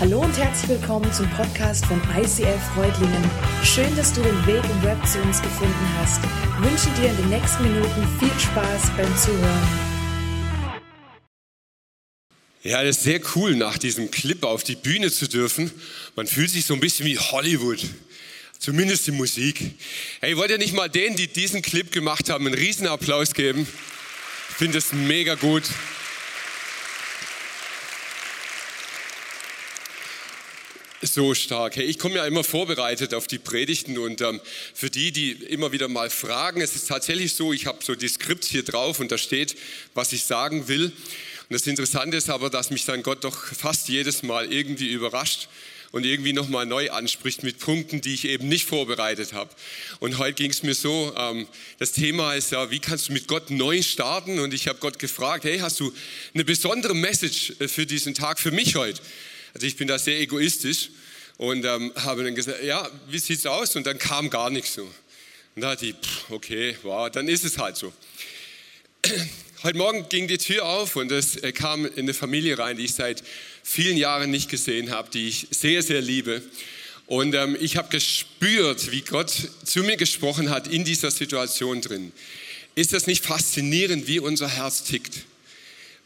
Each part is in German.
Hallo und herzlich willkommen zum Podcast von ICF Freudlingen. Schön, dass du den Weg im Web zu uns gefunden hast. Ich wünsche dir in den nächsten Minuten viel Spaß beim Zuhören. Ja, das ist sehr cool, nach diesem Clip auf die Bühne zu dürfen. Man fühlt sich so ein bisschen wie Hollywood. Zumindest die Musik. Hey, wollt ihr nicht mal denen, die diesen Clip gemacht haben, einen Riesenapplaus geben? Ich finde es mega gut. So stark. Hey, ich komme ja immer vorbereitet auf die Predigten und ähm, für die, die immer wieder mal fragen, es ist tatsächlich so, ich habe so die Skript hier drauf und da steht, was ich sagen will. Und das Interessante ist aber, dass mich dann Gott doch fast jedes Mal irgendwie überrascht und irgendwie nochmal neu anspricht mit Punkten, die ich eben nicht vorbereitet habe. Und heute ging es mir so, ähm, das Thema ist ja, wie kannst du mit Gott neu starten? Und ich habe Gott gefragt, hey, hast du eine besondere Message äh, für diesen Tag, für mich heute? Also ich bin da sehr egoistisch und ähm, habe dann gesagt, ja, wie sieht's aus? Und dann kam gar nichts so. Und da hatte ich, pff, okay, wow, dann ist es halt so. Heute Morgen ging die Tür auf und es äh, kam in eine Familie rein, die ich seit vielen Jahren nicht gesehen habe, die ich sehr, sehr liebe. Und ähm, ich habe gespürt, wie Gott zu mir gesprochen hat in dieser Situation drin. Ist das nicht faszinierend, wie unser Herz tickt?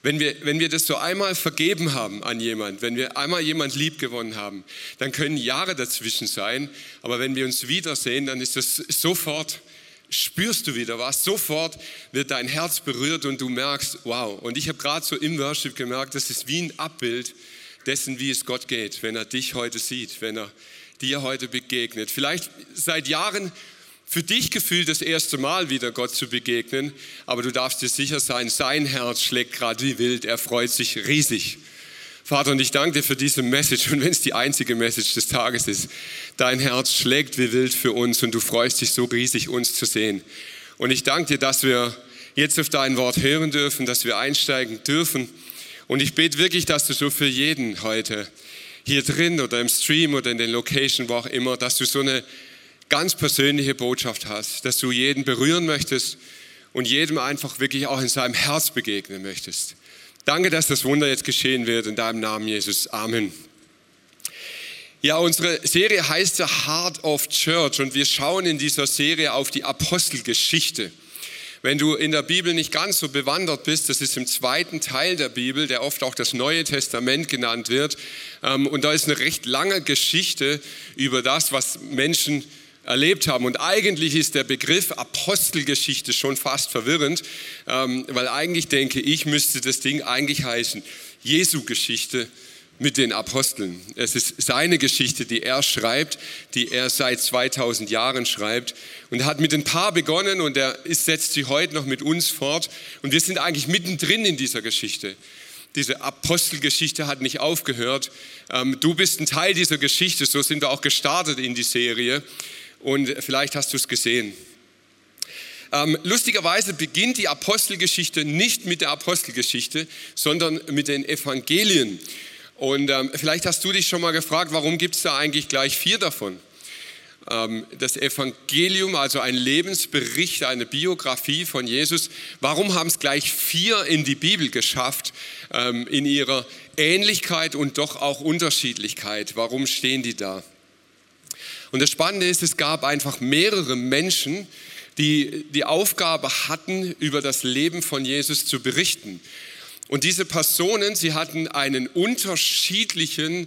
Wenn wir, wenn wir das so einmal vergeben haben an jemand, wenn wir einmal jemand lieb gewonnen haben, dann können Jahre dazwischen sein, aber wenn wir uns wiedersehen, dann ist das sofort, spürst du wieder was, sofort wird dein Herz berührt und du merkst, wow. Und ich habe gerade so im Worship gemerkt, das ist wie ein Abbild dessen, wie es Gott geht, wenn er dich heute sieht, wenn er dir heute begegnet. Vielleicht seit Jahren für dich gefühlt das erste Mal wieder Gott zu begegnen, aber du darfst dir sicher sein, sein Herz schlägt gerade wie wild, er freut sich riesig. Vater, und ich danke dir für diese Message, und wenn es die einzige Message des Tages ist, dein Herz schlägt wie wild für uns und du freust dich so riesig, uns zu sehen. Und ich danke dir, dass wir jetzt auf dein Wort hören dürfen, dass wir einsteigen dürfen. Und ich bete wirklich, dass du so für jeden heute hier drin oder im Stream oder in den Location, wo auch immer, dass du so eine ganz persönliche Botschaft hast, dass du jeden berühren möchtest und jedem einfach wirklich auch in seinem Herz begegnen möchtest. Danke, dass das Wunder jetzt geschehen wird in deinem Namen, Jesus. Amen. Ja, unsere Serie heißt The Heart of Church und wir schauen in dieser Serie auf die Apostelgeschichte. Wenn du in der Bibel nicht ganz so bewandert bist, das ist im zweiten Teil der Bibel, der oft auch das Neue Testament genannt wird. Ähm, und da ist eine recht lange Geschichte über das, was Menschen erlebt haben. Und eigentlich ist der Begriff Apostelgeschichte schon fast verwirrend, ähm, weil eigentlich denke ich, müsste das Ding eigentlich heißen Jesu Geschichte mit den Aposteln. Es ist seine Geschichte, die er schreibt, die er seit 2000 Jahren schreibt. Und hat mit ein paar begonnen und er setzt sie heute noch mit uns fort. Und wir sind eigentlich mittendrin in dieser Geschichte. Diese Apostelgeschichte hat nicht aufgehört. Ähm, du bist ein Teil dieser Geschichte, so sind wir auch gestartet in die Serie und vielleicht hast du es gesehen. Ähm, lustigerweise beginnt die Apostelgeschichte nicht mit der Apostelgeschichte, sondern mit den Evangelien. Und ähm, vielleicht hast du dich schon mal gefragt, warum gibt es da eigentlich gleich vier davon? Ähm, das Evangelium, also ein Lebensbericht, eine Biografie von Jesus, warum haben es gleich vier in die Bibel geschafft, ähm, in ihrer Ähnlichkeit und doch auch Unterschiedlichkeit? Warum stehen die da? Und das Spannende ist, es gab einfach mehrere Menschen, die die Aufgabe hatten, über das Leben von Jesus zu berichten. Und diese Personen, sie hatten einen unterschiedlichen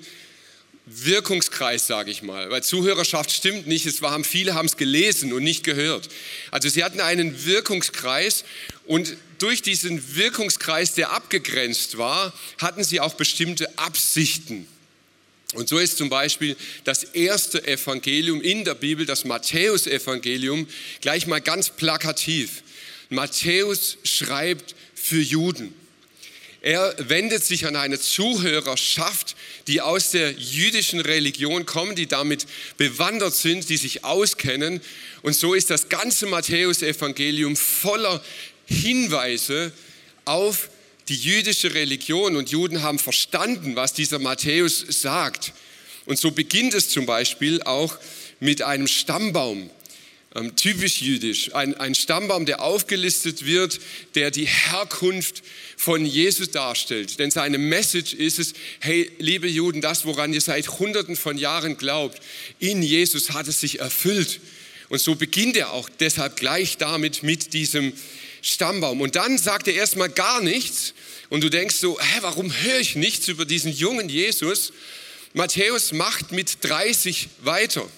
Wirkungskreis, sage ich mal, weil Zuhörerschaft stimmt nicht, es waren viele haben es gelesen und nicht gehört. Also sie hatten einen Wirkungskreis und durch diesen Wirkungskreis, der abgegrenzt war, hatten sie auch bestimmte Absichten. Und so ist zum Beispiel das erste Evangelium in der Bibel, das Matthäusevangelium, gleich mal ganz plakativ. Matthäus schreibt für Juden. Er wendet sich an eine Zuhörerschaft, die aus der jüdischen Religion kommen, die damit bewandert sind, die sich auskennen. Und so ist das ganze Matthäusevangelium voller Hinweise auf die jüdische Religion und Juden haben verstanden, was dieser Matthäus sagt. Und so beginnt es zum Beispiel auch mit einem Stammbaum. ähm, typisch jüdisch, ein, ein Stammbaum, der aufgelistet wird, der die Herkunft von Jesus darstellt. Denn seine Message ist es, hey, liebe Juden, das, woran ihr seit Hunderten von Jahren glaubt, in Jesus hat es sich erfüllt. Und so beginnt er auch deshalb gleich damit mit diesem Stammbaum. Und dann sagt er erstmal gar nichts. Und du denkst so, hä, warum höre ich nichts über diesen jungen Jesus? Matthäus macht mit 30 weiter.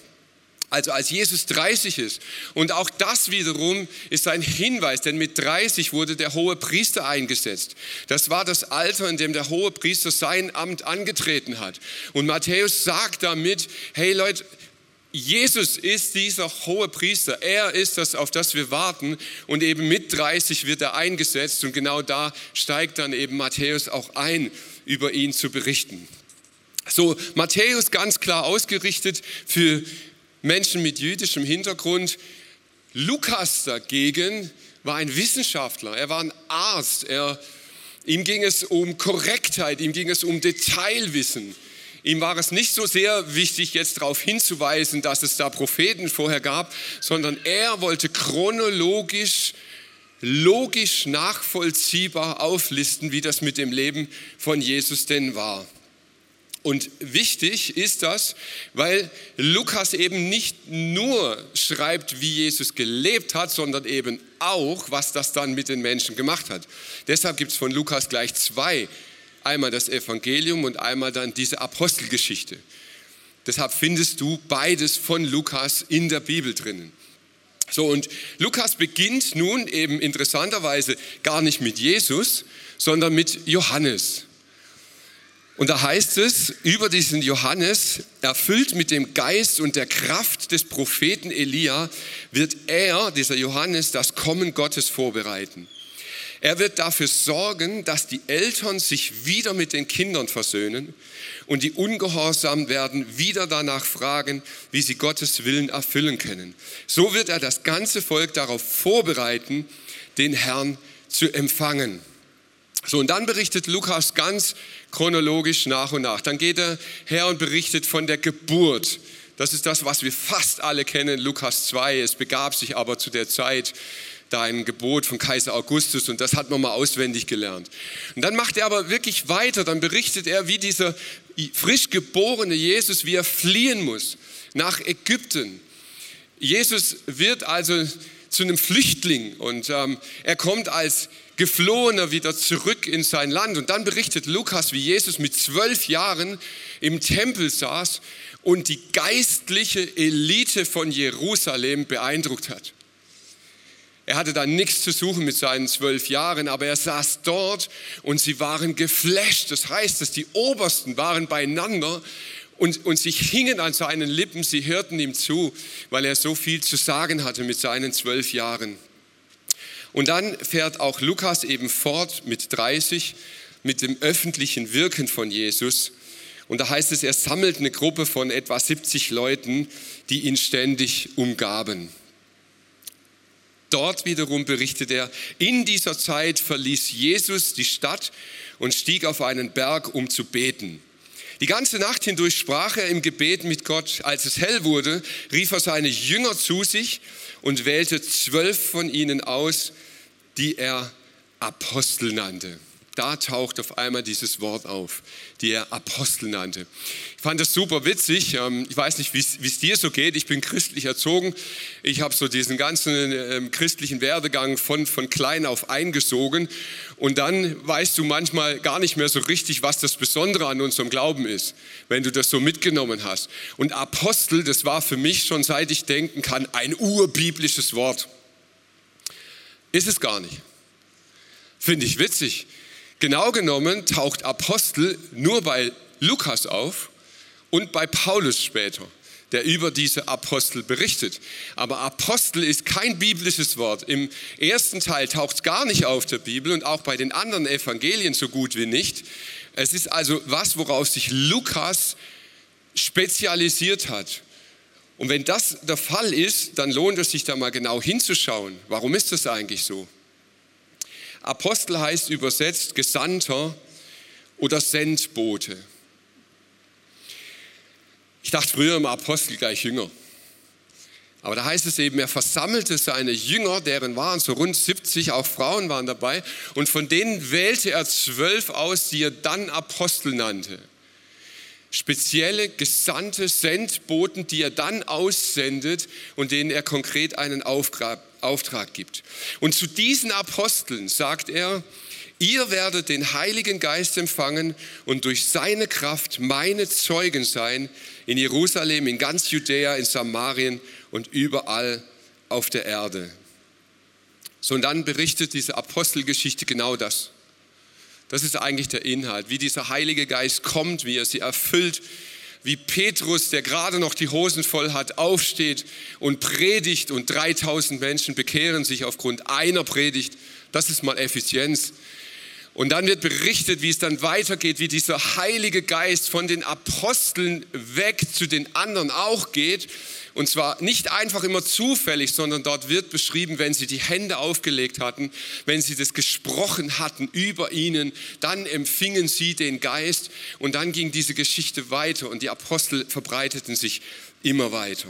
Also als Jesus 30 ist. Und auch das wiederum ist ein Hinweis, denn mit 30 wurde der hohe Priester eingesetzt. Das war das Alter, in dem der hohe Priester sein Amt angetreten hat. Und Matthäus sagt damit, hey Leute, Jesus ist dieser hohe Priester. Er ist das, auf das wir warten. Und eben mit 30 wird er eingesetzt. Und genau da steigt dann eben Matthäus auch ein, über ihn zu berichten. So, Matthäus ganz klar ausgerichtet für Menschen mit jüdischem Hintergrund. Lukas dagegen war ein Wissenschaftler, er war ein Arzt, er, ihm ging es um Korrektheit, ihm ging es um Detailwissen. Ihm war es nicht so sehr wichtig, jetzt darauf hinzuweisen, dass es da Propheten vorher gab, sondern er wollte chronologisch, logisch nachvollziehbar auflisten, wie das mit dem Leben von Jesus denn war. Und wichtig ist das, weil Lukas eben nicht nur schreibt, wie Jesus gelebt hat, sondern eben auch, was das dann mit den Menschen gemacht hat. Deshalb gibt es von Lukas gleich zwei. Einmal das Evangelium und einmal dann diese Apostelgeschichte. Deshalb findest du beides von Lukas in der Bibel drinnen. So, und Lukas beginnt nun eben interessanterweise gar nicht mit Jesus, sondern mit Johannes. Und da heißt es über diesen Johannes, erfüllt mit dem Geist und der Kraft des Propheten Elia, wird er, dieser Johannes, das Kommen Gottes vorbereiten. Er wird dafür sorgen, dass die Eltern sich wieder mit den Kindern versöhnen und die Ungehorsam werden wieder danach fragen, wie sie Gottes Willen erfüllen können. So wird er das ganze Volk darauf vorbereiten, den Herrn zu empfangen. So, und dann berichtet Lukas ganz chronologisch nach und nach. Dann geht er her und berichtet von der Geburt. Das ist das, was wir fast alle kennen, Lukas 2. Es begab sich aber zu der Zeit da ein Gebot von Kaiser Augustus und das hat man mal auswendig gelernt. Und dann macht er aber wirklich weiter, dann berichtet er, wie dieser frisch geborene Jesus, wie er fliehen muss nach Ägypten. Jesus wird also zu einem Flüchtling und ähm, er kommt als Geflohener wieder zurück in sein Land. Und dann berichtet Lukas, wie Jesus mit zwölf Jahren im Tempel saß und die geistliche Elite von Jerusalem beeindruckt hat. Er hatte da nichts zu suchen mit seinen zwölf Jahren, aber er saß dort und sie waren geflasht. Das heißt, dass die Obersten waren beieinander und, und sie hingen an seinen Lippen, sie hörten ihm zu, weil er so viel zu sagen hatte mit seinen zwölf Jahren. Und dann fährt auch Lukas eben fort mit 30 mit dem öffentlichen Wirken von Jesus. Und da heißt es, er sammelt eine Gruppe von etwa 70 Leuten, die ihn ständig umgaben. Dort wiederum berichtet er, in dieser Zeit verließ Jesus die Stadt und stieg auf einen Berg, um zu beten. Die ganze Nacht hindurch sprach er im Gebet mit Gott. Als es hell wurde, rief er seine Jünger zu sich und wählte zwölf von ihnen aus, die er Apostel nannte. Da taucht auf einmal dieses Wort auf, die er Apostel nannte. Ich fand das super witzig. Ähm, ich weiß nicht, wie es dir so geht. Ich bin christlich erzogen. Ich habe so diesen ganzen ähm, christlichen Werdegang von, von klein auf eingesogen. Und dann weißt du manchmal gar nicht mehr so richtig, was das Besondere an unserem Glauben ist, wenn du das so mitgenommen hast. Und Apostel, das war für mich schon seit ich denken kann, ein urbiblisches Wort. Ist es gar nicht. Finde ich witzig. Genau genommen taucht Apostel nur bei Lukas auf und bei Paulus später, der über diese Apostel berichtet. Aber Apostel ist kein biblisches Wort. Im ersten Teil taucht es gar nicht auf der Bibel und auch bei den anderen Evangelien so gut wie nicht. Es ist also was, worauf sich Lukas spezialisiert hat. Und wenn das der Fall ist, dann lohnt es sich da mal genau hinzuschauen. Warum ist das eigentlich so? Apostel heißt übersetzt Gesandter oder Sendbote. Ich dachte früher immer Apostel gleich Jünger. Aber da heißt es eben, er versammelte seine Jünger, deren waren so rund 70, auch Frauen waren dabei, und von denen wählte er zwölf aus, die er dann Apostel nannte. Spezielle Gesandte, Sendboten, die er dann aussendet und denen er konkret einen Auftrag, Auftrag gibt. Und zu diesen Aposteln sagt er, Ihr werdet den Heiligen Geist empfangen und durch seine Kraft meine Zeugen sein in Jerusalem, in ganz Judäa, in Samarien und überall auf der Erde. So, und dann berichtet diese Apostelgeschichte genau das. Das ist eigentlich der Inhalt, wie dieser Heilige Geist kommt, wie er sie erfüllt, wie Petrus, der gerade noch die Hosen voll hat, aufsteht und predigt und 3000 Menschen bekehren sich aufgrund einer Predigt. Das ist mal Effizienz. Und dann wird berichtet, wie es dann weitergeht, wie dieser Heilige Geist von den Aposteln weg zu den anderen auch geht. Und zwar nicht einfach immer zufällig, sondern dort wird beschrieben, wenn sie die Hände aufgelegt hatten, wenn sie das gesprochen hatten über ihnen, dann empfingen sie den Geist und dann ging diese Geschichte weiter und die Apostel verbreiteten sich immer weiter.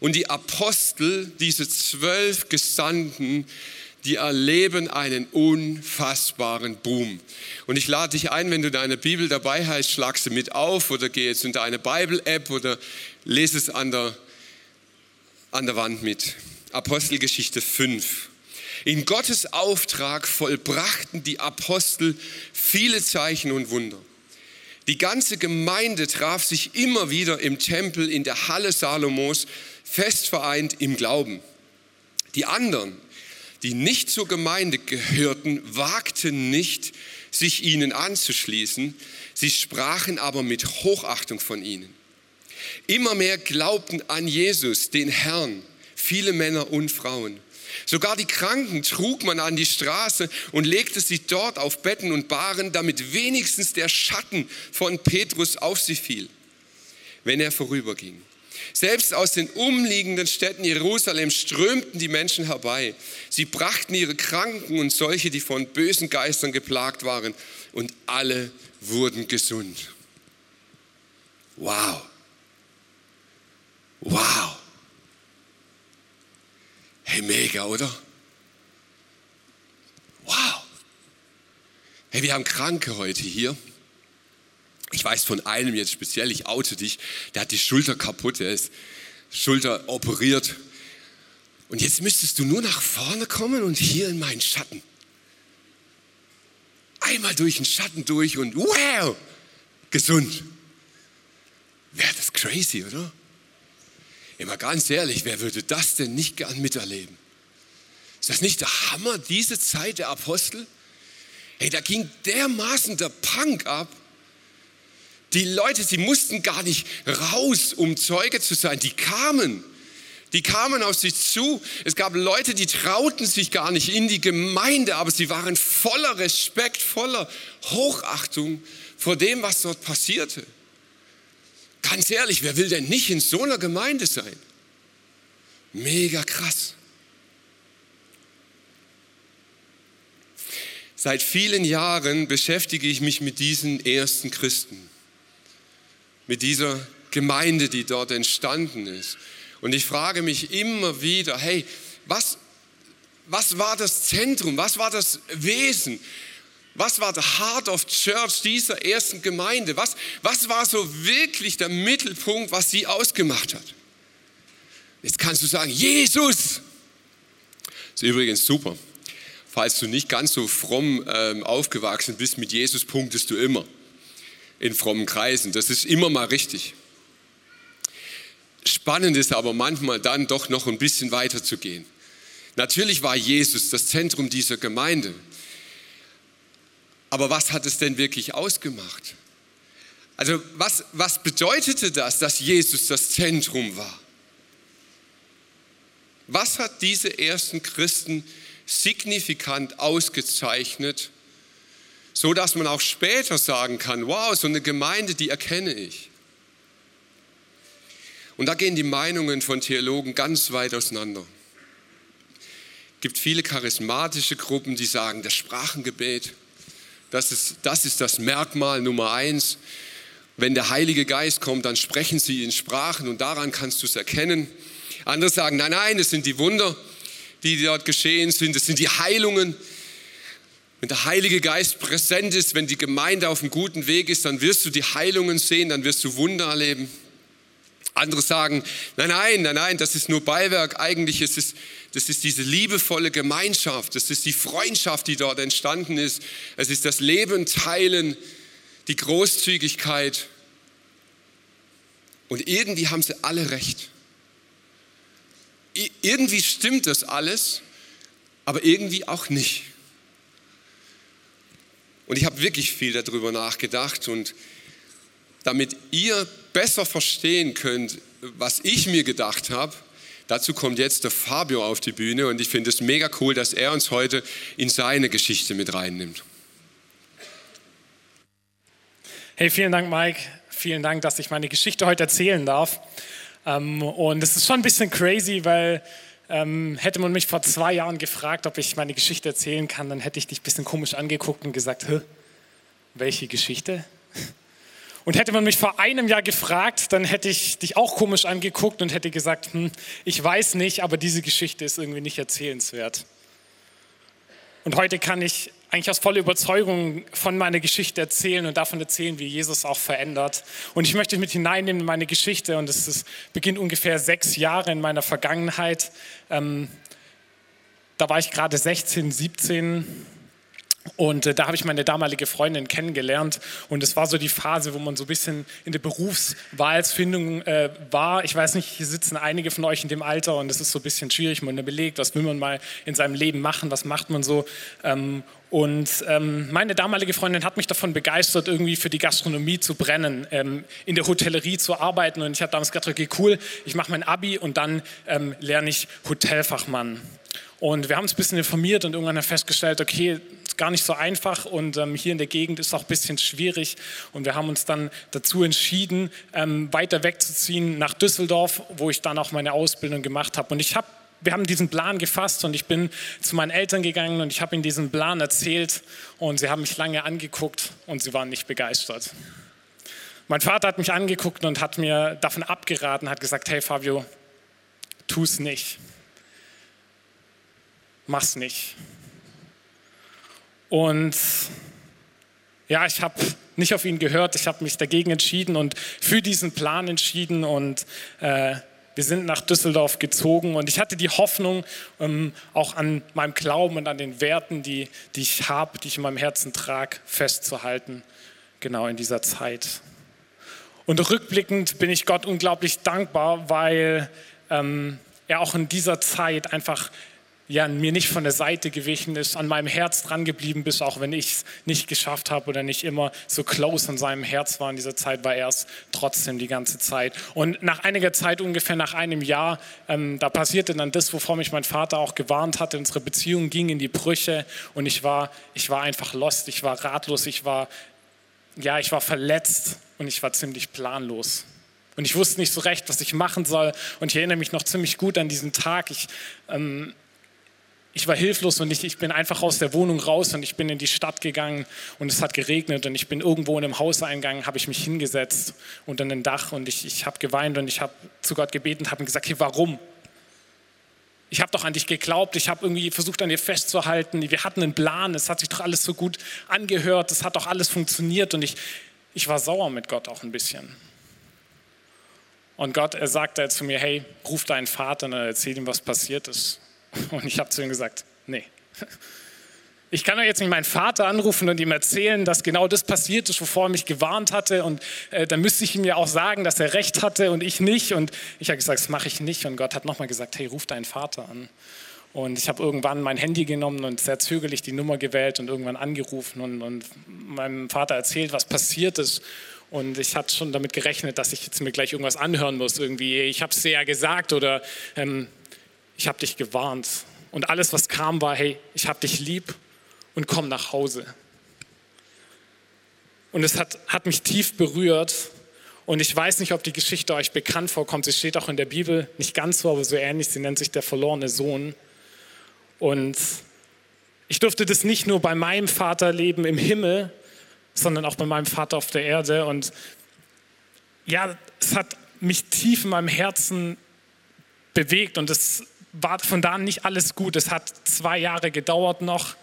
Und die Apostel, diese zwölf Gesandten, die erleben einen unfassbaren Boom. Und ich lade dich ein, wenn du deine Bibel dabei hast, schlag sie mit auf oder geh jetzt in deine Bible-App oder lese es an der, an der Wand mit. Apostelgeschichte 5. In Gottes Auftrag vollbrachten die Apostel viele Zeichen und Wunder. Die ganze Gemeinde traf sich immer wieder im Tempel in der Halle Salomos, fest vereint im Glauben. Die anderen, die nicht zur Gemeinde gehörten, wagten nicht, sich ihnen anzuschließen. Sie sprachen aber mit Hochachtung von ihnen. Immer mehr glaubten an Jesus, den Herrn, viele Männer und Frauen. Sogar die Kranken trug man an die Straße und legte sie dort auf Betten und Bahren, damit wenigstens der Schatten von Petrus auf sie fiel, wenn er vorüberging. Selbst aus den umliegenden Städten Jerusalem strömten die Menschen herbei. Sie brachten ihre Kranken und solche, die von bösen Geistern geplagt waren, und alle wurden gesund. Wow. Wow. Hey, mega, oder? Wow. Hey, wir haben Kranke heute hier. Ich weiß von einem jetzt speziell, ich oute dich, der hat die Schulter kaputt, der ist Schulter operiert. Und jetzt müsstest du nur nach vorne kommen und hier in meinen Schatten. Einmal durch den Schatten durch und wow, gesund. Wäre das crazy, oder? Immer ganz ehrlich, wer würde das denn nicht gern miterleben? Ist das nicht der Hammer, diese Zeit der Apostel? Hey, da ging dermaßen der Punk ab. Die Leute, sie mussten gar nicht raus, um Zeuge zu sein. Die kamen. Die kamen auf sie zu. Es gab Leute, die trauten sich gar nicht in die Gemeinde, aber sie waren voller Respekt, voller Hochachtung vor dem, was dort passierte. Ganz ehrlich, wer will denn nicht in so einer Gemeinde sein? Mega krass. Seit vielen Jahren beschäftige ich mich mit diesen ersten Christen mit dieser Gemeinde, die dort entstanden ist. Und ich frage mich immer wieder, hey, was, was war das Zentrum, was war das Wesen, was war der Heart of Church dieser ersten Gemeinde? Was, was war so wirklich der Mittelpunkt, was sie ausgemacht hat? Jetzt kannst du sagen, Jesus! Das ist übrigens super. Falls du nicht ganz so fromm ähm, aufgewachsen bist, mit Jesus punktest du immer in frommen Kreisen. Das ist immer mal richtig. Spannend ist aber manchmal dann doch noch ein bisschen weiter zu gehen. Natürlich war Jesus das Zentrum dieser Gemeinde. Aber was hat es denn wirklich ausgemacht? Also was, was bedeutete das, dass Jesus das Zentrum war? Was hat diese ersten Christen signifikant ausgezeichnet so dass man auch später sagen kann, wow, so eine Gemeinde, die erkenne ich. Und da gehen die Meinungen von Theologen ganz weit auseinander. Es gibt viele charismatische Gruppen, die sagen, das Sprachengebet, das ist, das ist das Merkmal Nummer eins. Wenn der Heilige Geist kommt, dann sprechen sie in Sprachen und daran kannst du es erkennen. Andere sagen, nein, nein, es sind die Wunder, die dort geschehen sind, es sind die Heilungen. Wenn der Heilige Geist präsent ist, wenn die Gemeinde auf einem guten Weg ist, dann wirst du die Heilungen sehen, dann wirst du Wunder erleben. Andere sagen, nein, nein, nein, nein, das ist nur Beiwerk. Eigentlich ist es, das ist diese liebevolle Gemeinschaft, das ist die Freundschaft, die dort entstanden ist. Es ist das Leben teilen, die Großzügigkeit. Und irgendwie haben sie alle recht. Irgendwie stimmt das alles, aber irgendwie auch nicht. Und ich habe wirklich viel darüber nachgedacht und damit ihr besser verstehen könnt, was ich mir gedacht habe, dazu kommt jetzt der Fabio auf die Bühne und ich finde es mega cool, dass er uns heute in seine Geschichte mit reinnimmt. Hey, vielen Dank, Mike. Vielen Dank, dass ich meine Geschichte heute erzählen darf. Ähm, und es ist schon ein bisschen crazy, weil ähm, hätte man mich vor zwei Jahren gefragt, ob ich meine Geschichte erzählen kann, dann hätte ich dich ein bisschen komisch angeguckt und gesagt, Hä, welche Geschichte? Und hätte man mich vor einem Jahr gefragt, dann hätte ich dich auch komisch angeguckt und hätte gesagt, hm, ich weiß nicht, aber diese Geschichte ist irgendwie nicht erzählenswert. Und heute kann ich eigentlich aus voller Überzeugung von meiner Geschichte erzählen und davon erzählen, wie Jesus auch verändert. Und ich möchte mit hineinnehmen in meine Geschichte und es beginnt ungefähr sechs Jahre in meiner Vergangenheit. Ähm, da war ich gerade 16, 17 und äh, da habe ich meine damalige Freundin kennengelernt. Und es war so die Phase, wo man so ein bisschen in der Berufswahlsfindung äh, war. Ich weiß nicht, hier sitzen einige von euch in dem Alter und es ist so ein bisschen schwierig. Man überlegt, was will man mal in seinem Leben machen, was macht man so. Ähm, und ähm, meine damalige Freundin hat mich davon begeistert, irgendwie für die Gastronomie zu brennen, ähm, in der Hotellerie zu arbeiten. Und ich habe damals gedacht, okay, cool, ich mache mein Abi und dann ähm, lerne ich Hotelfachmann. Und wir haben uns ein bisschen informiert und irgendwann festgestellt, okay, ist gar nicht so einfach und ähm, hier in der Gegend ist auch ein bisschen schwierig. Und wir haben uns dann dazu entschieden, ähm, weiter wegzuziehen nach Düsseldorf, wo ich dann auch meine Ausbildung gemacht habe. Und ich habe wir haben diesen Plan gefasst und ich bin zu meinen Eltern gegangen und ich habe ihnen diesen Plan erzählt und sie haben mich lange angeguckt und sie waren nicht begeistert. Mein Vater hat mich angeguckt und hat mir davon abgeraten, hat gesagt, hey Fabio, tu es nicht. Mach's nicht. Und ja, ich habe nicht auf ihn gehört, ich habe mich dagegen entschieden und für diesen Plan entschieden und äh, wir sind nach Düsseldorf gezogen und ich hatte die Hoffnung, ähm, auch an meinem Glauben und an den Werten, die, die ich habe, die ich in meinem Herzen trage, festzuhalten, genau in dieser Zeit. Und rückblickend bin ich Gott unglaublich dankbar, weil ähm, er auch in dieser Zeit einfach ja, mir nicht von der Seite gewichen ist, an meinem Herz dran geblieben bist, auch wenn ich es nicht geschafft habe oder nicht immer so close an seinem Herz war in dieser Zeit, war er es trotzdem die ganze Zeit. Und nach einiger Zeit, ungefähr nach einem Jahr, ähm, da passierte dann das, wovor mich mein Vater auch gewarnt hatte. Unsere Beziehung ging in die Brüche und ich war, ich war einfach lost, ich war ratlos, ich war, ja, ich war verletzt und ich war ziemlich planlos. Und ich wusste nicht so recht, was ich machen soll. Und ich erinnere mich noch ziemlich gut an diesen Tag. Ich, ähm, ich war hilflos und ich, ich bin einfach aus der Wohnung raus und ich bin in die Stadt gegangen und es hat geregnet und ich bin irgendwo in einem Hauseingang, habe ich mich hingesetzt unter ein Dach und ich, ich habe geweint und ich habe zu Gott gebeten und habe gesagt, hey, warum? Ich habe doch an dich geglaubt, ich habe irgendwie versucht an dir festzuhalten, wir hatten einen Plan, es hat sich doch alles so gut angehört, es hat doch alles funktioniert und ich, ich war sauer mit Gott auch ein bisschen. Und Gott, er sagte zu mir, hey, ruf deinen Vater und erzähl ihm, was passiert ist. Und ich habe zu ihm gesagt, nee. Ich kann doch jetzt nicht meinen Vater anrufen und ihm erzählen, dass genau das passiert ist, wovor er mich gewarnt hatte. Und äh, dann müsste ich ihm ja auch sagen, dass er recht hatte und ich nicht. Und ich habe gesagt, das mache ich nicht. Und Gott hat nochmal gesagt, hey, ruf deinen Vater an. Und ich habe irgendwann mein Handy genommen und sehr zögerlich die Nummer gewählt und irgendwann angerufen und, und meinem Vater erzählt, was passiert ist. Und ich hatte schon damit gerechnet, dass ich jetzt mir gleich irgendwas anhören muss. Irgendwie, ich habe es dir ja gesagt oder ähm, ich habe dich gewarnt. Und alles, was kam, war, hey, ich habe dich lieb und komm nach Hause. Und es hat, hat mich tief berührt. Und ich weiß nicht, ob die Geschichte euch bekannt vorkommt. Sie steht auch in der Bibel, nicht ganz so, aber so ähnlich. Sie nennt sich der verlorene Sohn. Und ich durfte das nicht nur bei meinem Vater leben im Himmel, sondern auch bei meinem Vater auf der Erde. Und ja, es hat mich tief in meinem Herzen bewegt und es war von da an nicht alles gut. Es hat zwei Jahre gedauert noch.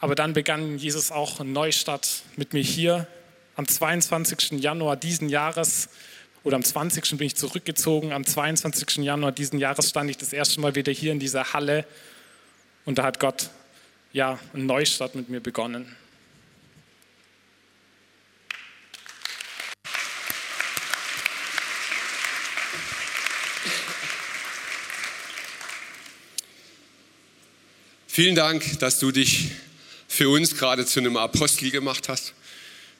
Aber dann begann Jesus auch einen Neustart mit mir hier. Am 22. Januar diesen Jahres oder am 20. bin ich zurückgezogen. Am 22. Januar diesen Jahres stand ich das erste Mal wieder hier in dieser Halle und da hat Gott ja einen Neustart mit mir begonnen. Vielen Dank, dass du dich für uns gerade zu einem Apostel gemacht hast,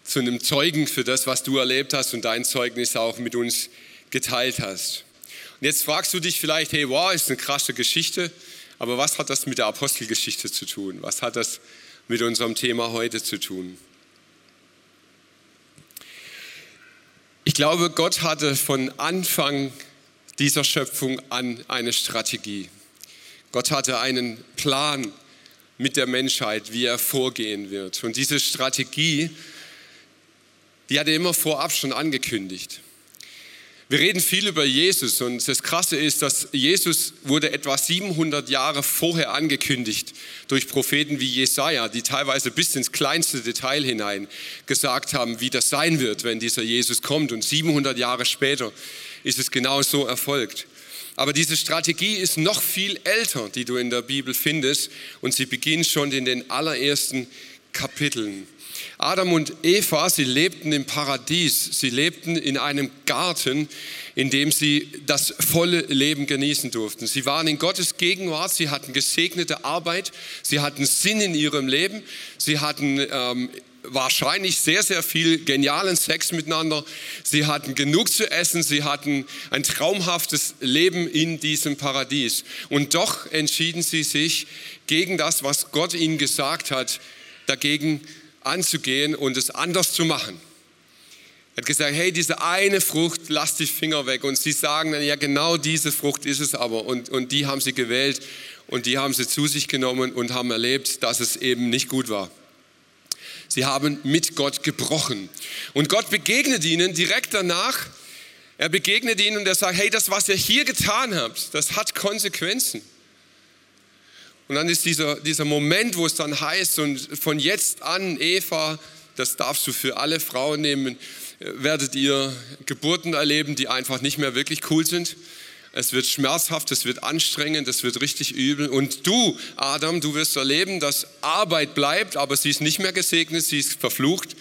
zu einem Zeugen für das, was du erlebt hast und dein Zeugnis auch mit uns geteilt hast. Und jetzt fragst du dich vielleicht, hey, wow, ist eine krasse Geschichte, aber was hat das mit der Apostelgeschichte zu tun? Was hat das mit unserem Thema heute zu tun? Ich glaube, Gott hatte von Anfang dieser Schöpfung an eine Strategie. Gott hatte einen Plan mit der Menschheit, wie er vorgehen wird. Und diese Strategie, die hat er immer vorab schon angekündigt. Wir reden viel über Jesus und das Krasse ist, dass Jesus wurde etwa 700 Jahre vorher angekündigt durch Propheten wie Jesaja, die teilweise bis ins kleinste Detail hinein gesagt haben, wie das sein wird, wenn dieser Jesus kommt. Und 700 Jahre später ist es genau so erfolgt. Aber diese Strategie ist noch viel älter, die du in der Bibel findest, und sie beginnt schon in den allerersten Kapiteln. Adam und Eva, sie lebten im Paradies, sie lebten in einem Garten, in dem sie das volle Leben genießen durften. Sie waren in Gottes Gegenwart, sie hatten gesegnete Arbeit, sie hatten Sinn in ihrem Leben, sie hatten ähm, wahrscheinlich sehr, sehr viel genialen Sex miteinander. Sie hatten genug zu essen, sie hatten ein traumhaftes Leben in diesem Paradies. Und doch entschieden sie sich gegen das, was Gott ihnen gesagt hat, dagegen anzugehen und es anders zu machen. Er hat gesagt, hey, diese eine Frucht, lass die Finger weg. Und sie sagen dann, ja, genau diese Frucht ist es aber. Und, und die haben sie gewählt und die haben sie zu sich genommen und haben erlebt, dass es eben nicht gut war. Sie haben mit Gott gebrochen. Und Gott begegnet ihnen direkt danach. Er begegnet ihnen und er sagt, hey, das, was ihr hier getan habt, das hat Konsequenzen. Und dann ist dieser, dieser Moment, wo es dann heißt, und von jetzt an, Eva, das darfst du für alle Frauen nehmen, werdet ihr Geburten erleben, die einfach nicht mehr wirklich cool sind es wird schmerzhaft, es wird anstrengend, es wird richtig übel. Und du, Adam, du wirst erleben, dass Arbeit bleibt, aber sie ist nicht mehr gesegnet, sie ist verflucht.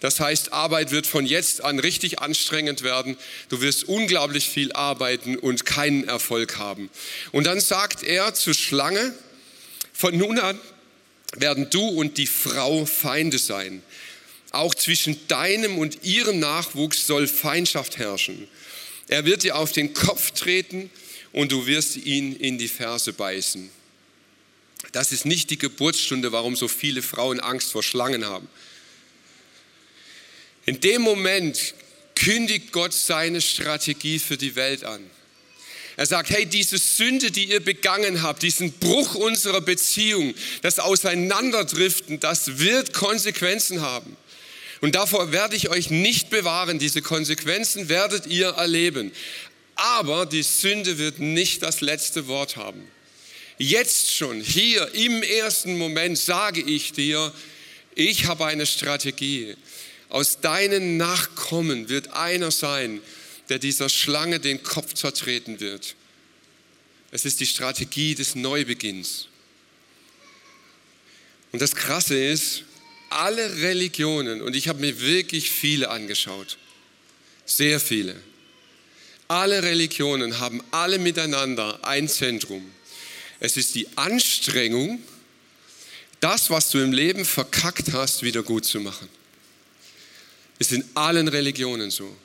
Das heißt, Arbeit wird von jetzt an richtig anstrengend werden. Du wirst unglaublich viel arbeiten und keinen Erfolg haben. Und dann sagt er zur Schlange, von nun an werden du und die Frau Feinde sein. Auch zwischen deinem und ihrem Nachwuchs soll Feindschaft herrschen. Er wird dir auf den Kopf treten und du wirst ihn in die Ferse beißen. Das ist nicht die Geburtsstunde, warum so viele Frauen Angst vor Schlangen haben. In dem Moment kündigt Gott seine Strategie für die Welt an. Er sagt, hey, diese Sünde, die ihr begangen habt, diesen Bruch unserer Beziehung, das Auseinanderdriften, das wird Konsequenzen haben. Und davor werde ich euch nicht bewahren. Diese Konsequenzen werdet ihr erleben. Aber die Sünde wird nicht das letzte Wort haben. Jetzt schon, hier im ersten Moment sage ich dir, ich habe eine Strategie. Aus deinen Nachkommen wird einer sein, der dieser Schlange den Kopf zertreten wird. Es ist die Strategie des Neubeginns. Und das Krasse ist, alle Religionen, und ich habe mir wirklich viele angeschaut, sehr viele, alle Religionen haben alle miteinander ein Zentrum. Es ist die Anstrengung, das, was du im Leben verkackt hast, wieder gut zu machen. Ist in allen Religionen so.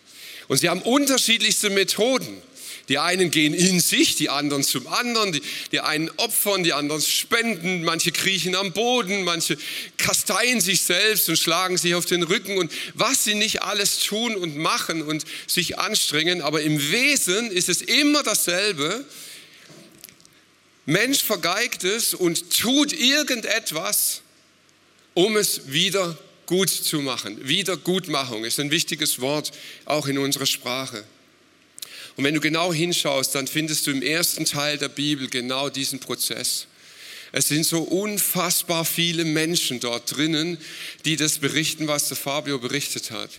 Und sie haben unterschiedlichste Methoden. Die einen gehen in sich, die anderen zum anderen, die, die einen opfern, die anderen spenden, manche kriechen am Boden, manche kasteien sich selbst und schlagen sich auf den Rücken und was sie nicht alles tun und machen und sich anstrengen, aber im Wesen ist es immer dasselbe. Mensch vergeigt es und tut irgendetwas, um es wieder gut zu machen. Wiedergutmachung ist ein wichtiges Wort auch in unserer Sprache. Und wenn du genau hinschaust, dann findest du im ersten Teil der Bibel genau diesen Prozess. Es sind so unfassbar viele Menschen dort drinnen, die das berichten, was der Fabio berichtet hat.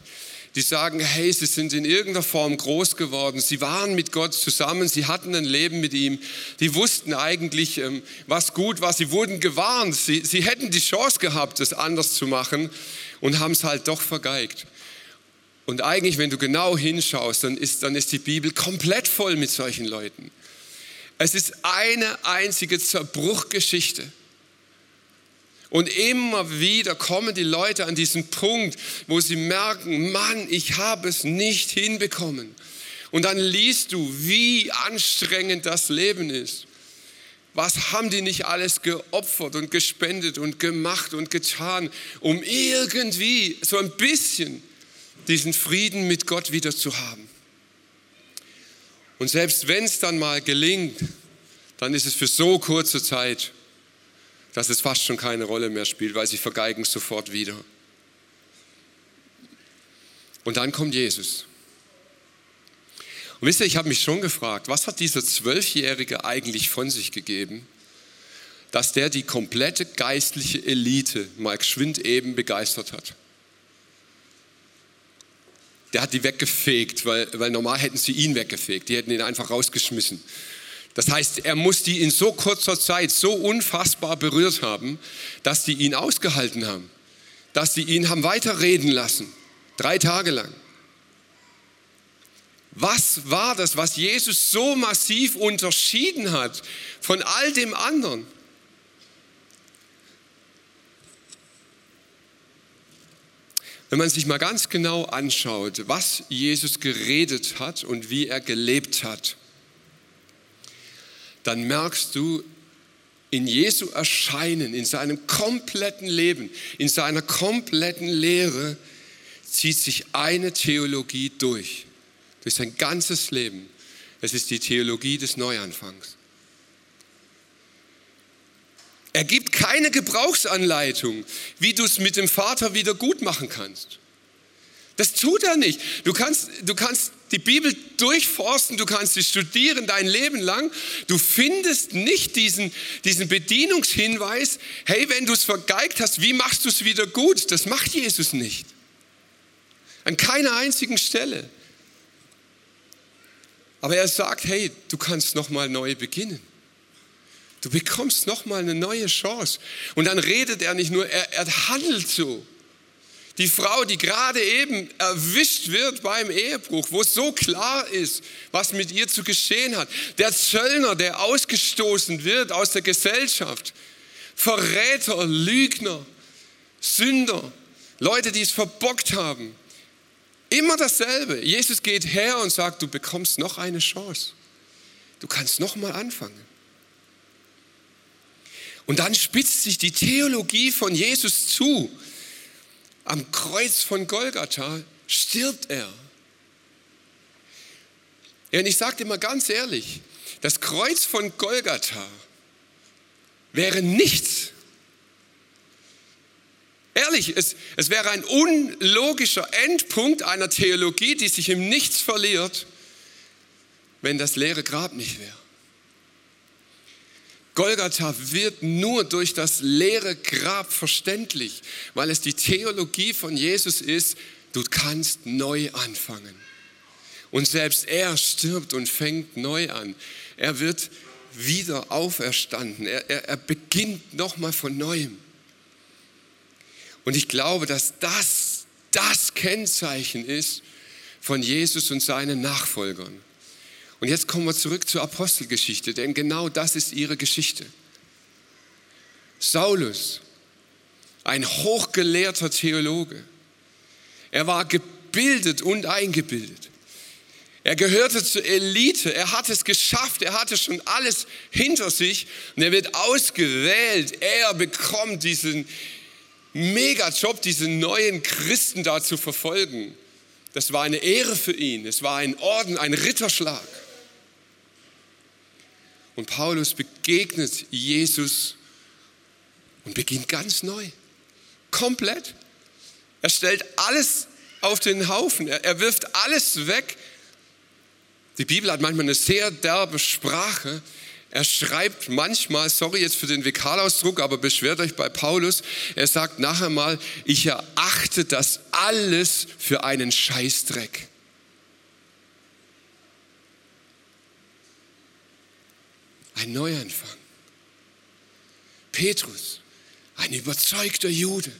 Die sagen, hey, sie sind in irgendeiner Form groß geworden. Sie waren mit Gott zusammen. Sie hatten ein Leben mit ihm. Die wussten eigentlich, ähm, was gut war. Sie wurden gewarnt. Sie, sie hätten die Chance gehabt, es anders zu machen und haben es halt doch vergeigt. Und eigentlich, wenn du genau hinschaust, dann ist, dann ist die Bibel komplett voll mit solchen Leuten. Es ist eine einzige Zerbruchgeschichte. Und immer wieder kommen die Leute an diesen Punkt, wo sie merken, Mann, ich habe es nicht hinbekommen. Und dann liest du, wie anstrengend das Leben ist. Was haben die nicht alles geopfert und gespendet und gemacht und getan, um irgendwie so ein bisschen diesen Frieden mit Gott wieder zu haben. Und selbst wenn es dann mal gelingt, dann ist es für so kurze Zeit dass es fast schon keine Rolle mehr spielt, weil sie vergeigen sofort wieder. Und dann kommt Jesus. Und wisst ihr, ich habe mich schon gefragt, was hat dieser Zwölfjährige eigentlich von sich gegeben, dass der die komplette geistliche Elite mal geschwind eben begeistert hat. Der hat die weggefegt, weil, weil normal hätten sie ihn weggefegt, die hätten ihn einfach rausgeschmissen. Das heißt, er muss die in so kurzer Zeit so unfassbar berührt haben, dass die ihn ausgehalten haben, dass sie ihn haben weiterreden lassen, drei Tage lang. Was war das, was Jesus so massiv unterschieden hat von all dem anderen? Wenn man sich mal ganz genau anschaut, was Jesus geredet hat und wie er gelebt hat, dann merkst du, in Jesu Erscheinen, in seinem kompletten Leben, in seiner kompletten Lehre zieht sich eine Theologie durch, durch sein ganzes Leben. Es ist die Theologie des Neuanfangs. Er gibt keine Gebrauchsanleitung, wie du es mit dem Vater wieder gut machen kannst. Das tut er nicht. Du kannst, du kannst die Bibel durchforsten, du kannst sie studieren dein Leben lang. Du findest nicht diesen, diesen Bedienungshinweis, hey, wenn du es vergeigt hast, wie machst du es wieder gut? Das macht Jesus nicht. An keiner einzigen Stelle. Aber er sagt, hey, du kannst nochmal neu beginnen. Du bekommst nochmal eine neue Chance. Und dann redet er nicht nur, er, er handelt so. Die Frau, die gerade eben erwischt wird beim Ehebruch, wo es so klar ist, was mit ihr zu geschehen hat. Der Zöllner, der ausgestoßen wird aus der Gesellschaft. Verräter, Lügner, Sünder, Leute, die es verbockt haben. Immer dasselbe. Jesus geht her und sagt, du bekommst noch eine Chance. Du kannst noch mal anfangen. Und dann spitzt sich die Theologie von Jesus zu am Kreuz von Golgatha stirbt er. Ja, und ich sage dir mal ganz ehrlich, das Kreuz von Golgatha wäre nichts. Ehrlich, es, es wäre ein unlogischer Endpunkt einer Theologie, die sich im Nichts verliert, wenn das leere Grab nicht wäre. Golgatha wird nur durch das leere Grab verständlich, weil es die Theologie von Jesus ist, du kannst neu anfangen. Und selbst er stirbt und fängt neu an. Er wird wieder auferstanden. Er, er, er beginnt nochmal von neuem. Und ich glaube, dass das das Kennzeichen ist von Jesus und seinen Nachfolgern. Und jetzt kommen wir zurück zur Apostelgeschichte, denn genau das ist ihre Geschichte. Saulus, ein hochgelehrter Theologe. Er war gebildet und eingebildet. Er gehörte zur Elite, er hat es geschafft, er hatte schon alles hinter sich und er wird ausgewählt. Er bekommt diesen Megajob, diesen neuen Christen da zu verfolgen. Das war eine Ehre für ihn, es war ein Orden, ein Ritterschlag. Und Paulus begegnet Jesus und beginnt ganz neu. Komplett. Er stellt alles auf den Haufen. Er, er wirft alles weg Die Bibel hat manchmal eine sehr derbe Sprache. Er schreibt manchmal, sorry jetzt für den Vokalausdruck, aber beschwert euch bei Paulus, er sagt nachher mal, ich erachte das alles für einen Scheißdreck. Ein Neuanfang. Petrus, ein überzeugter Jude.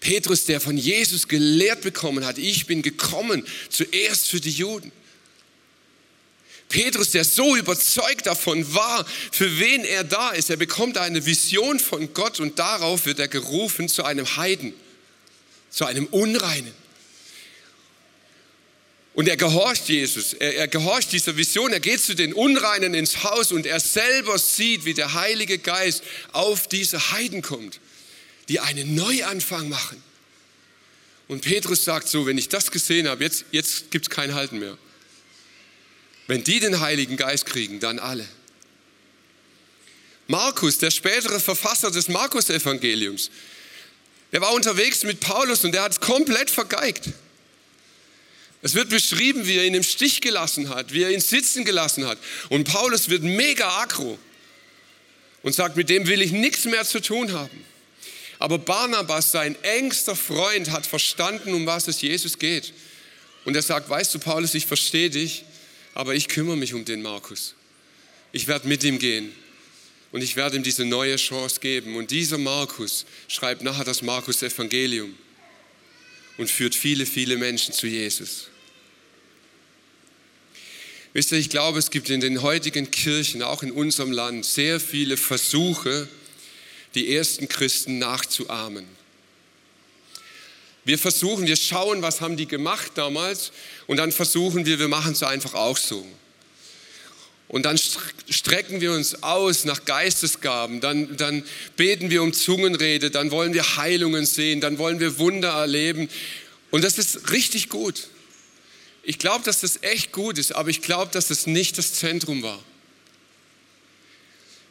Petrus, der von Jesus gelehrt bekommen hat, ich bin gekommen zuerst für die Juden. Petrus, der so überzeugt davon war, für wen er da ist. Er bekommt eine Vision von Gott und darauf wird er gerufen zu einem Heiden, zu einem Unreinen. Und er gehorcht Jesus, er, er, gehorcht dieser Vision, er geht zu den Unreinen ins Haus und er selber sieht, wie der Heilige Geist auf diese Heiden kommt, die einen Neuanfang machen. Und Petrus sagt so, wenn ich das gesehen habe, jetzt, jetzt gibt es kein Halten mehr. Wenn die den Heiligen Geist kriegen, dann alle. Markus, der spätere Verfasser des Markus-Evangeliums, der war unterwegs mit Paulus und der hat es komplett vergeigt. Es wird beschrieben, wie er ihn im Stich gelassen hat, wie er ihn sitzen gelassen hat. Und Paulus wird mega aggro und sagt, mit dem will ich nichts mehr zu tun haben. Aber Barnabas, sein engster Freund, hat verstanden, um was es Jesus geht. Und er sagt, weißt du, Paulus, ich verstehe dich, aber ich kümmere mich um den Markus. Ich werde mit ihm gehen und ich werde ihm diese neue Chance geben. Und dieser Markus schreibt nachher das Markus-Evangelium und führt viele, viele Menschen zu Jesus. Wisst ihr, ich glaube, es gibt in den heutigen Kirchen, auch in unserem Land, sehr viele Versuche, die ersten Christen nachzuahmen. Wir versuchen, wir schauen, was haben die gemacht damals und dann versuchen wir, wir machen es einfach auch so. Und dann strecken wir uns aus nach Geistesgaben, dann, dann beten wir um Zungenrede, dann wollen wir Heilungen sehen, dann wollen wir Wunder erleben. Und das ist richtig gut. Ich glaube, dass das echt gut ist, aber ich glaube, dass das nicht das Zentrum war.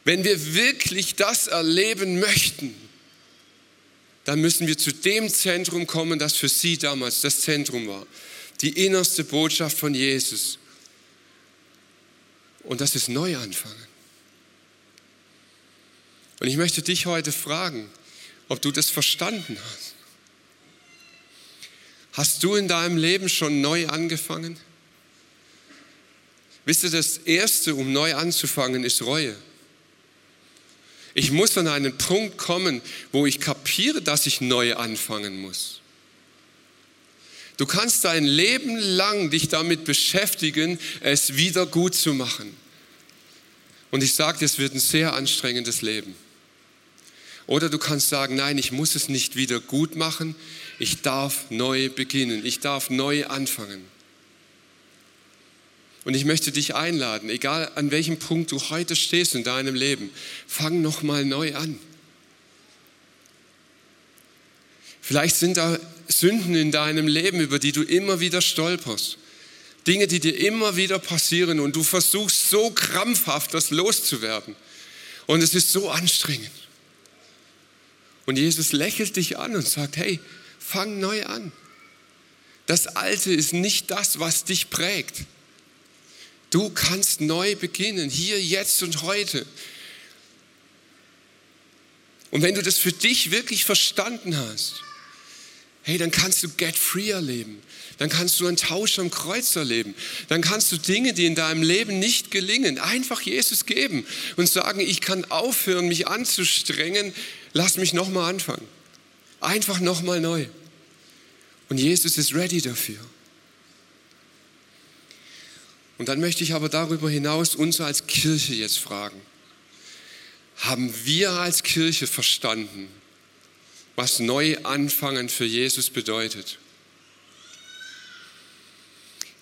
Wenn wir wirklich das erleben möchten, dann müssen wir zu dem Zentrum kommen, das für sie damals das Zentrum war. Die innerste Botschaft von Jesus. Und das ist Neuanfangen. Und ich möchte dich heute fragen, ob du das verstanden hast. Hast du in deinem Leben schon neu angefangen? Wisst ihr, das Erste, um neu anzufangen, ist Reue. Ich muss an einen Punkt kommen, wo ich kapiere, dass ich neu anfangen muss. Du kannst dein Leben lang dich damit beschäftigen, es wieder gut zu machen. Und ich sage dir, es wird ein sehr anstrengendes Leben. Oder du kannst sagen, nein, ich muss es nicht wieder gut machen, ich darf neu beginnen, ich darf neu anfangen. Und ich möchte dich einladen, egal an welchem Punkt du heute stehst in deinem Leben, fang noch mal neu an. Vielleicht sind da Sünden in deinem Leben, über die du immer wieder stolperst. Dinge, die dir immer wieder passieren und du versuchst so krampfhaft, das loszuwerden. Und es ist so anstrengend. Und Jesus lächelt dich an und sagt, hey, fang neu an. Das Alte ist nicht das, was dich prägt. Du kannst neu beginnen, hier, jetzt und heute. Und wenn du das für dich wirklich verstanden hast, hey, dann kannst du Get Free erleben. Dann kannst du einen Tausch am Kreuz erleben. Dann kannst du Dinge, die in deinem Leben nicht gelingen, einfach Jesus geben und sagen, ich kann aufhören, mich anzustrengen, lass mich nochmal anfangen. Einfach nochmal neu. Und Jesus ist ready dafür. Und dann möchte ich aber darüber hinaus uns als Kirche jetzt fragen. Haben wir als Kirche verstanden, was neu anfangen für Jesus bedeutet?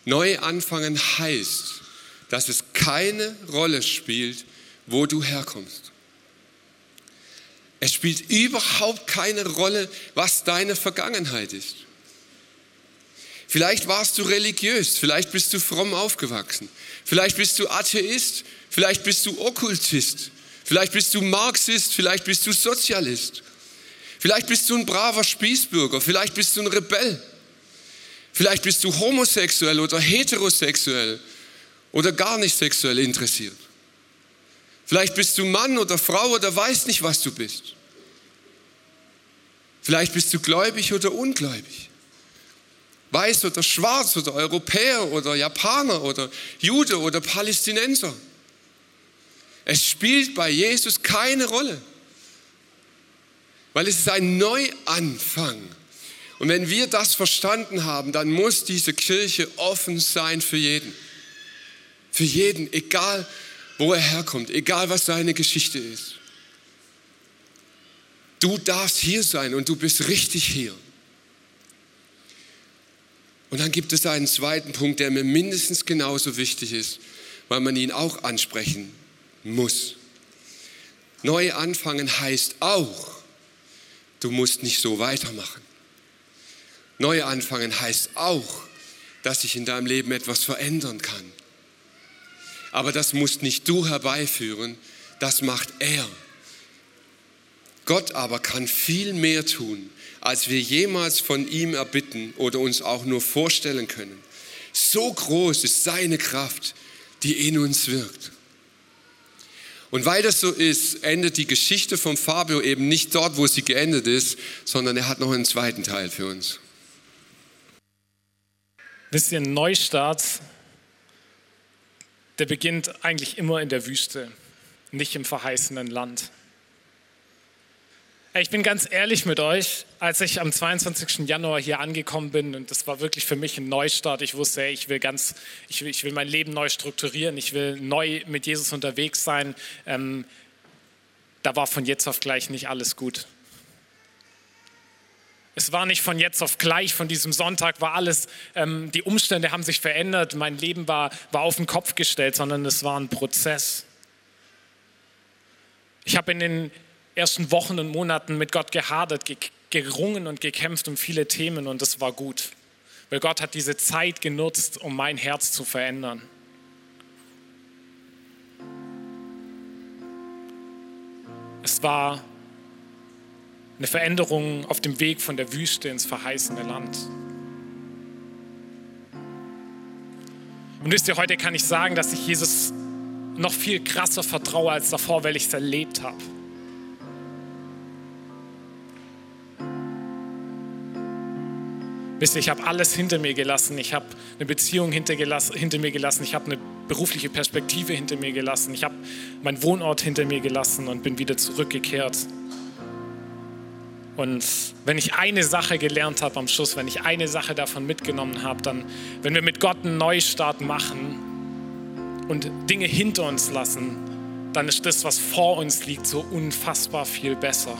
Neu anfangen heißt, dass es keine Rolle spielt, wo du herkommst. Es spielt überhaupt keine Rolle, was deine Vergangenheit ist. Vielleicht warst du religiös, vielleicht bist du fromm aufgewachsen, vielleicht bist du Atheist, vielleicht bist du Okkultist, vielleicht bist du Marxist, vielleicht bist du Sozialist, vielleicht bist du ein braver Spießbürger, vielleicht bist du ein Rebell. Vielleicht bist du homosexuell oder heterosexuell oder gar nicht sexuell interessiert. Vielleicht bist du Mann oder Frau oder weißt nicht, was du bist. Vielleicht bist du gläubig oder ungläubig. Weiß oder schwarz oder Europäer oder Japaner oder Jude oder Palästinenser. Es spielt bei Jesus keine Rolle, weil es ist ein Neuanfang. Und wenn wir das verstanden haben, dann muss diese Kirche offen sein für jeden. Für jeden, egal wo er herkommt, egal was seine Geschichte ist. Du darfst hier sein und du bist richtig hier. Und dann gibt es einen zweiten Punkt, der mir mindestens genauso wichtig ist, weil man ihn auch ansprechen muss. Neu anfangen heißt auch, du musst nicht so weitermachen. Neu anfangen heißt auch, dass sich in deinem Leben etwas verändern kann. Aber das musst nicht du herbeiführen, das macht er. Gott aber kann viel mehr tun, als wir jemals von ihm erbitten oder uns auch nur vorstellen können. So groß ist seine Kraft, die in uns wirkt. Und weil das so ist, endet die Geschichte von Fabio eben nicht dort, wo sie geendet ist, sondern er hat noch einen zweiten Teil für uns. Ein Neustart, der beginnt eigentlich immer in der Wüste, nicht im verheißenen Land. Ich bin ganz ehrlich mit euch, als ich am 22. Januar hier angekommen bin, und das war wirklich für mich ein Neustart, ich wusste, ich will ganz, ich will, ich will mein Leben neu strukturieren, ich will neu mit Jesus unterwegs sein, ähm, da war von jetzt auf gleich nicht alles gut. Es war nicht von jetzt auf gleich, von diesem Sonntag war alles, ähm, die Umstände haben sich verändert, mein Leben war, war auf den Kopf gestellt, sondern es war ein Prozess. Ich habe in den ersten Wochen und Monaten mit Gott gehadert, gerungen und gekämpft um viele Themen und das war gut, weil Gott hat diese Zeit genutzt, um mein Herz zu verändern. Es war eine Veränderung auf dem Weg von der Wüste ins verheißene Land. Und wisst ihr, heute kann ich sagen, dass ich Jesus noch viel krasser vertraue als davor, weil ich es erlebt habe. Wisst ihr, ich habe alles hinter mir gelassen. Ich habe eine Beziehung hinter, mir gelassen. Ich habe eine berufliche Perspektive hinter mir gelassen. Ich habe meinen Wohnort hinter mir gelassen und bin wieder zurückgekehrt. Und wenn ich eine Sache gelernt habe am Schluss, wenn ich eine Sache davon mitgenommen habe, dann, wenn wir mit Gott einen Neustart machen und Dinge hinter uns lassen, dann ist das, was vor uns liegt, so unfassbar viel besser.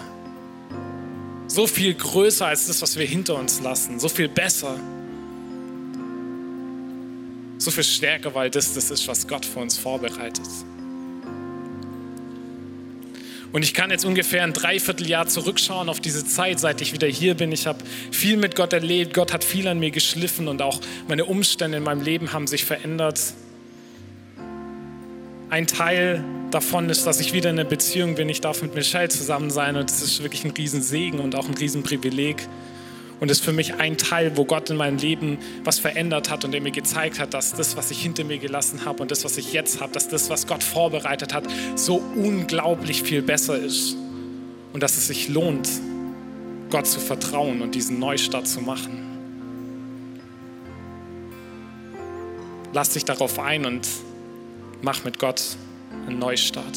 So viel größer als das, was wir hinter uns lassen, so viel besser, so viel stärker, weil das das ist, was Gott für uns vorbereitet. Und ich kann jetzt ungefähr ein Dreivierteljahr zurückschauen auf diese Zeit, seit ich wieder hier bin. Ich habe viel mit Gott erlebt. Gott hat viel an mir geschliffen und auch meine Umstände in meinem Leben haben sich verändert. Ein Teil davon ist, dass ich wieder in einer Beziehung bin. Ich darf mit Michelle zusammen sein und das ist wirklich ein Riesensegen und auch ein Riesenprivileg. Und ist für mich ein Teil, wo Gott in meinem Leben was verändert hat und der mir gezeigt hat, dass das, was ich hinter mir gelassen habe und das, was ich jetzt habe, dass das, was Gott vorbereitet hat, so unglaublich viel besser ist. Und dass es sich lohnt, Gott zu vertrauen und diesen Neustart zu machen. Lass dich darauf ein und mach mit Gott einen Neustart.